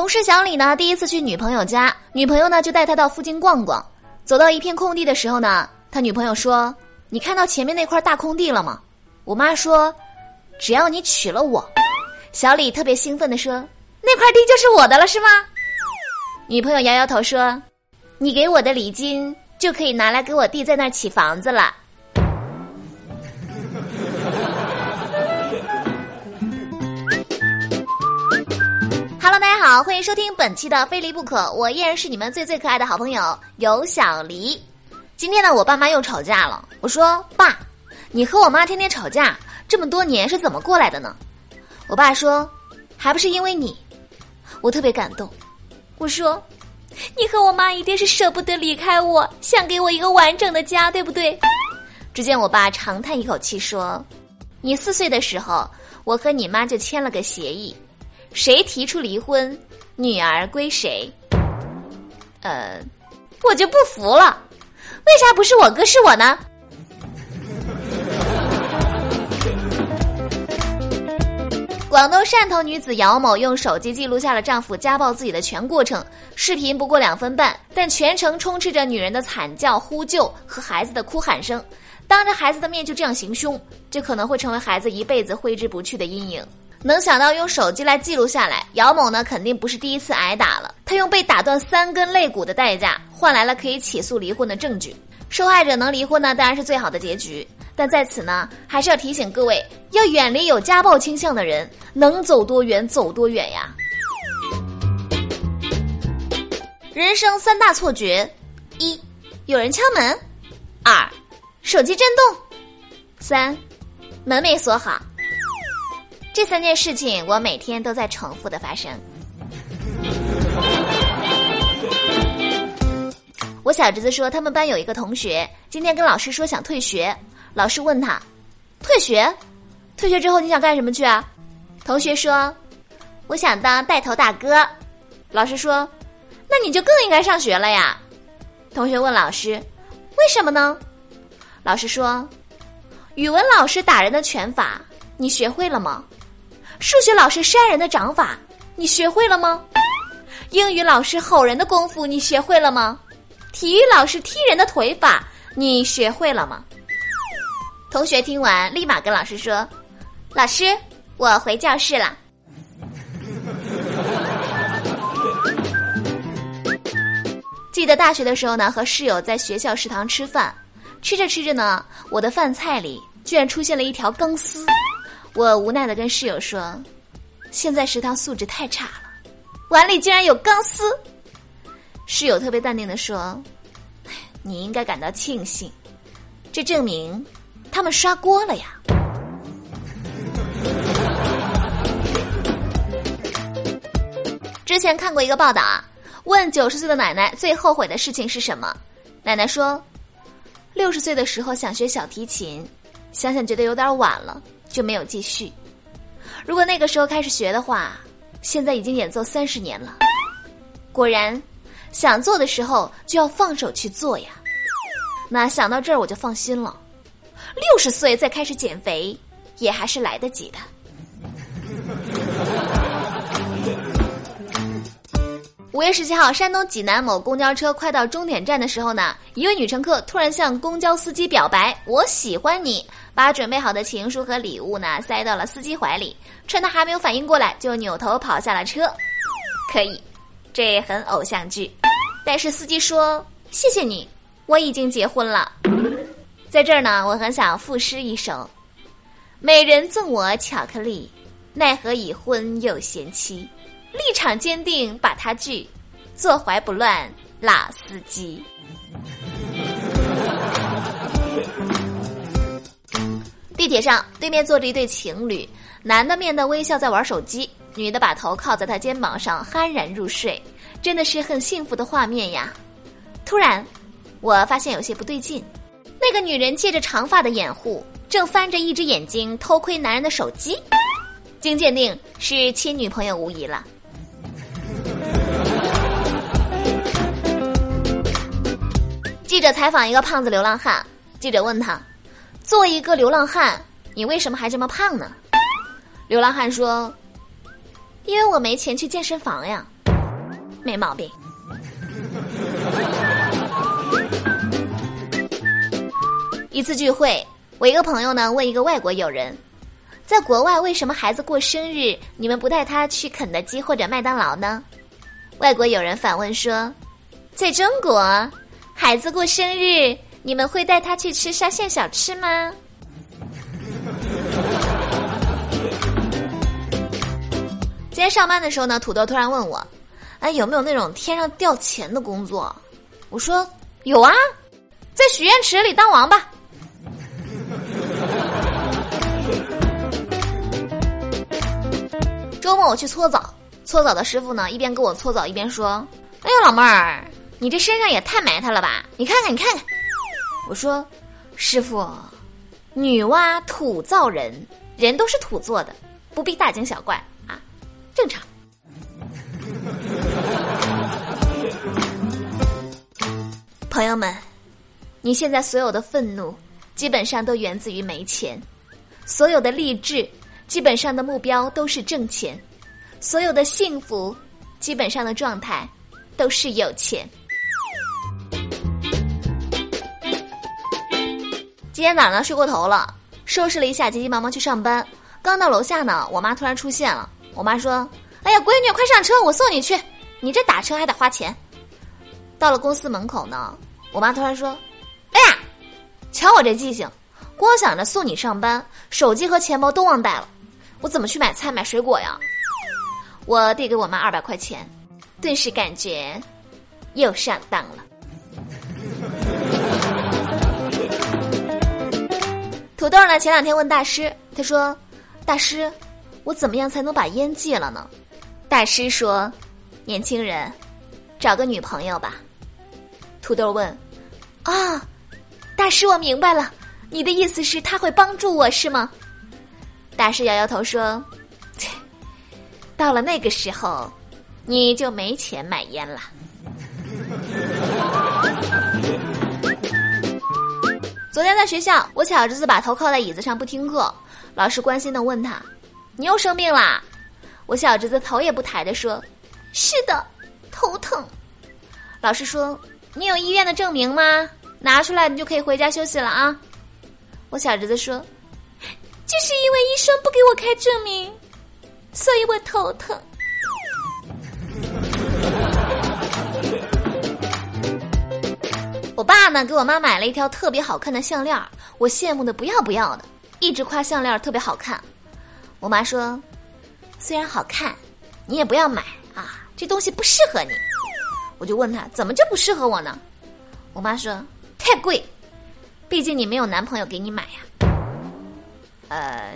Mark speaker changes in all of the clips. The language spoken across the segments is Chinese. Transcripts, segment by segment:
Speaker 1: 同事小李呢，第一次去女朋友家，女朋友呢就带他到附近逛逛。走到一片空地的时候呢，他女朋友说：“你看到前面那块大空地了吗？”我妈说：“只要你娶了我。”小李特别兴奋地说：“那块地就是我的了，是吗？”女朋友摇摇头说：“你给我的礼金就可以拿来给我弟在那儿起房子了。” Hello，大家好，欢迎收听本期的《非离不可》，我依然是你们最最可爱的好朋友尤小黎。今天呢，我爸妈又吵架了。我说：“爸，你和我妈天天吵架，这么多年是怎么过来的呢？”我爸说：“还不是因为你。”我特别感动。我说：“你和我妈一定是舍不得离开我，想给我一个完整的家，对不对？”只见我爸长叹一口气说：“你四岁的时候，我和你妈就签了个协议。”谁提出离婚，女儿归谁？呃，我就不服了，为啥不是我哥是我呢？广东汕头女子姚某用手机记录下了丈夫家暴自己的全过程，视频不过两分半，但全程充斥着女人的惨叫、呼救和孩子的哭喊声。当着孩子的面就这样行凶，这可能会成为孩子一辈子挥之不去的阴影。能想到用手机来记录下来，姚某呢肯定不是第一次挨打了。他用被打断三根肋骨的代价，换来了可以起诉离婚的证据。受害者能离婚呢，当然是最好的结局。但在此呢，还是要提醒各位，要远离有家暴倾向的人，能走多远走多远呀。人生三大错觉：一、有人敲门；二、手机震动；三、门没锁好。这三件事情，我每天都在重复的发生。我小侄子说，他们班有一个同学今天跟老师说想退学，老师问他：“退学？退学之后你想干什么去啊？”同学说：“我想当带头大哥。”老师说：“那你就更应该上学了呀。”同学问老师：“为什么呢？”老师说：“语文老师打人的拳法，你学会了吗？”数学老师扇人的掌法，你学会了吗？英语老师吼人的功夫，你学会了吗？体育老师踢人的腿法，你学会了吗？同学听完，立马跟老师说：“老师，我回教室了。”记得大学的时候呢，和室友在学校食堂吃饭，吃着吃着呢，我的饭菜里居然出现了一条钢丝。我无奈的跟室友说：“现在食堂素质太差了，碗里竟然有钢丝。”室友特别淡定的说：“你应该感到庆幸，这证明他们刷锅了呀。”之前看过一个报道啊，问九十岁的奶奶最后悔的事情是什么？奶奶说：“六十岁的时候想学小提琴，想想觉得有点晚了。”就没有继续。如果那个时候开始学的话，现在已经演奏三十年了。果然，想做的时候就要放手去做呀。那想到这儿我就放心了。六十岁再开始减肥，也还是来得及的。五月十七号，山东济南某公交车快到终点站的时候呢，一位女乘客突然向公交司机表白：“我喜欢你。”把准备好的情书和礼物呢塞到了司机怀里，趁他还没有反应过来，就扭头跑下了车。可以，这很偶像剧。但是司机说：“谢谢你，我已经结婚了。”在这儿呢，我很想赋诗一首：“美人赠我巧克力，奈何已婚又贤妻。”立场坚定，把他拒；坐怀不乱，老司机。地铁上，对面坐着一对情侣，男的面带微笑在玩手机，女的把头靠在他肩膀上酣然入睡，真的是很幸福的画面呀。突然，我发现有些不对劲，那个女人借着长发的掩护，正翻着一只眼睛偷窥男人的手机，经鉴定是亲女朋友无疑了。记者采访一个胖子流浪汉，记者问他：“作为一个流浪汉，你为什么还这么胖呢？”流浪汉说：“因为我没钱去健身房呀。”没毛病。一次聚会，我一个朋友呢问一个外国友人，在国外为什么孩子过生日你们不带他去肯德基或者麦当劳呢？外国友人反问说，在中国，孩子过生日你们会带他去吃沙县小吃吗？今天上班的时候呢，土豆突然问我，哎，有没有那种天上掉钱的工作？我说有啊，在许愿池里当王八。周末我去搓澡，搓澡的师傅呢一边给我搓澡一边说：“哎呀，老妹儿，你这身上也太埋汰了吧？你看看，你看看。”我说：“师傅，女娲土造人，人都是土做的，不必大惊小怪啊，正常。”朋友们，你现在所有的愤怒，基本上都源自于没钱；所有的励志。基本上的目标都是挣钱，所有的幸福，基本上的状态都是有钱。今天早上睡过头了，收拾了一下，急急忙忙去上班。刚到楼下呢，我妈突然出现了。我妈说：“哎呀，闺女，快上车，我送你去。你这打车还得花钱。”到了公司门口呢，我妈突然说：“哎呀，瞧我这记性，光想着送你上班，手机和钱包都忘带了。”我怎么去买菜买水果呀？我递给我妈二百块钱，顿时感觉又上当了。土豆呢？前两天问大师，他说：“大师，我怎么样才能把烟戒了呢？”大师说：“年轻人，找个女朋友吧。”土豆问：“啊，大师，我明白了，你的意思是他会帮助我是吗？”大师摇摇头说：“切，到了那个时候，你就没钱买烟了。”昨天在学校，我小侄子把头靠在椅子上不听课，老师关心的问他：“你又生病啦？”我小侄子头也不抬的说：“是的，头疼。”老师说：“你有医院的证明吗？拿出来，你就可以回家休息了啊。”我小侄子说。就是因为医生不给我开证明，所以我头疼。我爸呢，给我妈买了一条特别好看的项链，我羡慕的不要不要的，一直夸项链特别好看。我妈说：“虽然好看，你也不要买啊，这东西不适合你。”我就问他：“怎么就不适合我呢？”我妈说：“太贵，毕竟你没有男朋友给你买呀。”呃，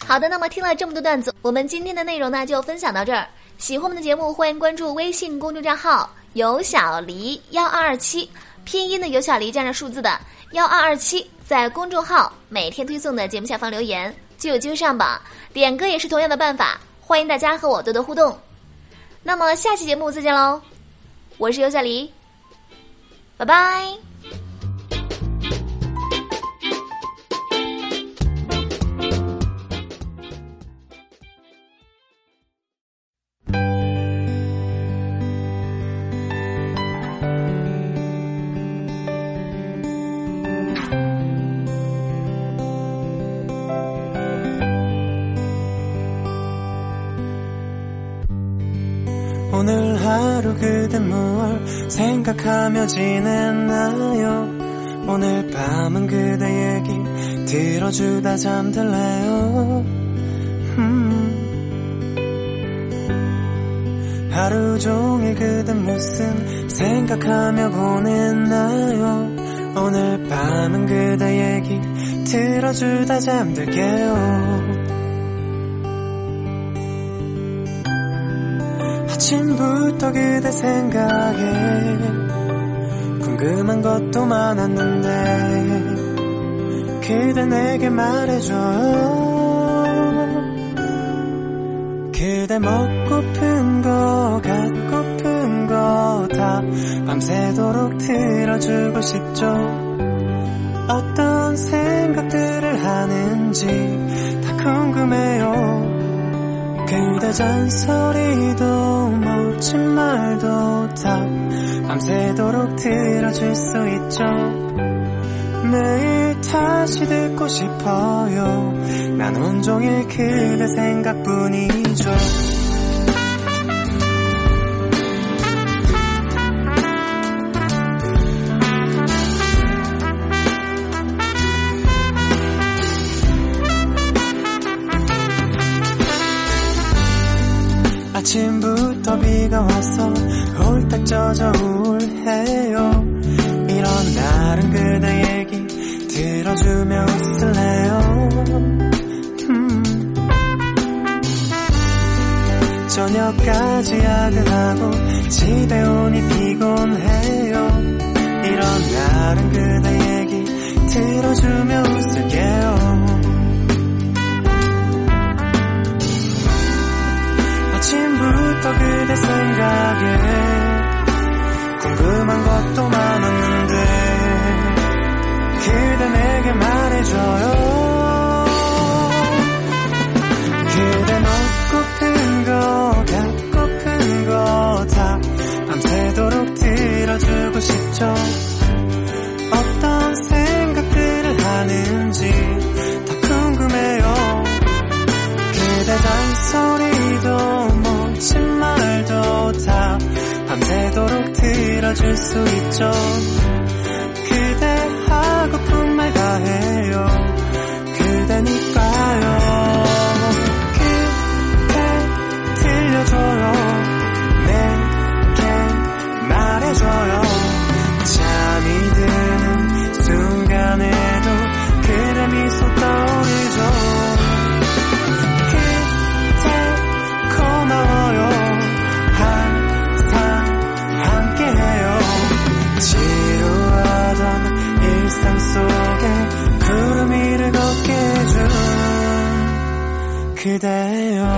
Speaker 1: 好的，那么听了这么多段子，我们今天的内容呢就分享到这儿。喜欢我们的节目，欢迎关注微信公众账号“有小黎幺二二七”，拼音的有小黎加上数字的幺二二七，在公众号每天推送的节目下方留言，就有机会上榜。点歌也是同样的办法，欢迎大家和我多多互动。那么下期节目再见喽，我是有小黎。拜拜。
Speaker 2: 하루그대뭘생각하며 지냈나요 오늘 밤은 그대 얘기 들어주다 잠들래요하루 종일 그댄 무슨 생각하며 보냈나요 오늘 밤은 그대 얘기 들어주다 잠들게요 아침부터 그대 생각에 궁금한 것도 많았는데 그대 내게 말해줘요 그대 먹고픈 거 갖고픈 거 다 밤새도록 들어주고 싶죠. 어떤 생각들을 하는지 다 궁금해요 그대 잔소리도 멋진 말도 다 밤새도록 들어줄 수 있죠. 매일 다시 듣고 싶어요. 난 온종일 그대 생각뿐이죠 아침부터 비가 와서 홀딱 젖어 우울해요. 이런 날은 그대 얘기 들어주며 웃을래요. 음. 저녁까지 야근하고 집에 오니 피곤해요. 이런 날은 그대 얘기 들어주며 웃을게요 그대 생각에 궁금한 것도 많았는데 그대 내게 말해줘요 그대요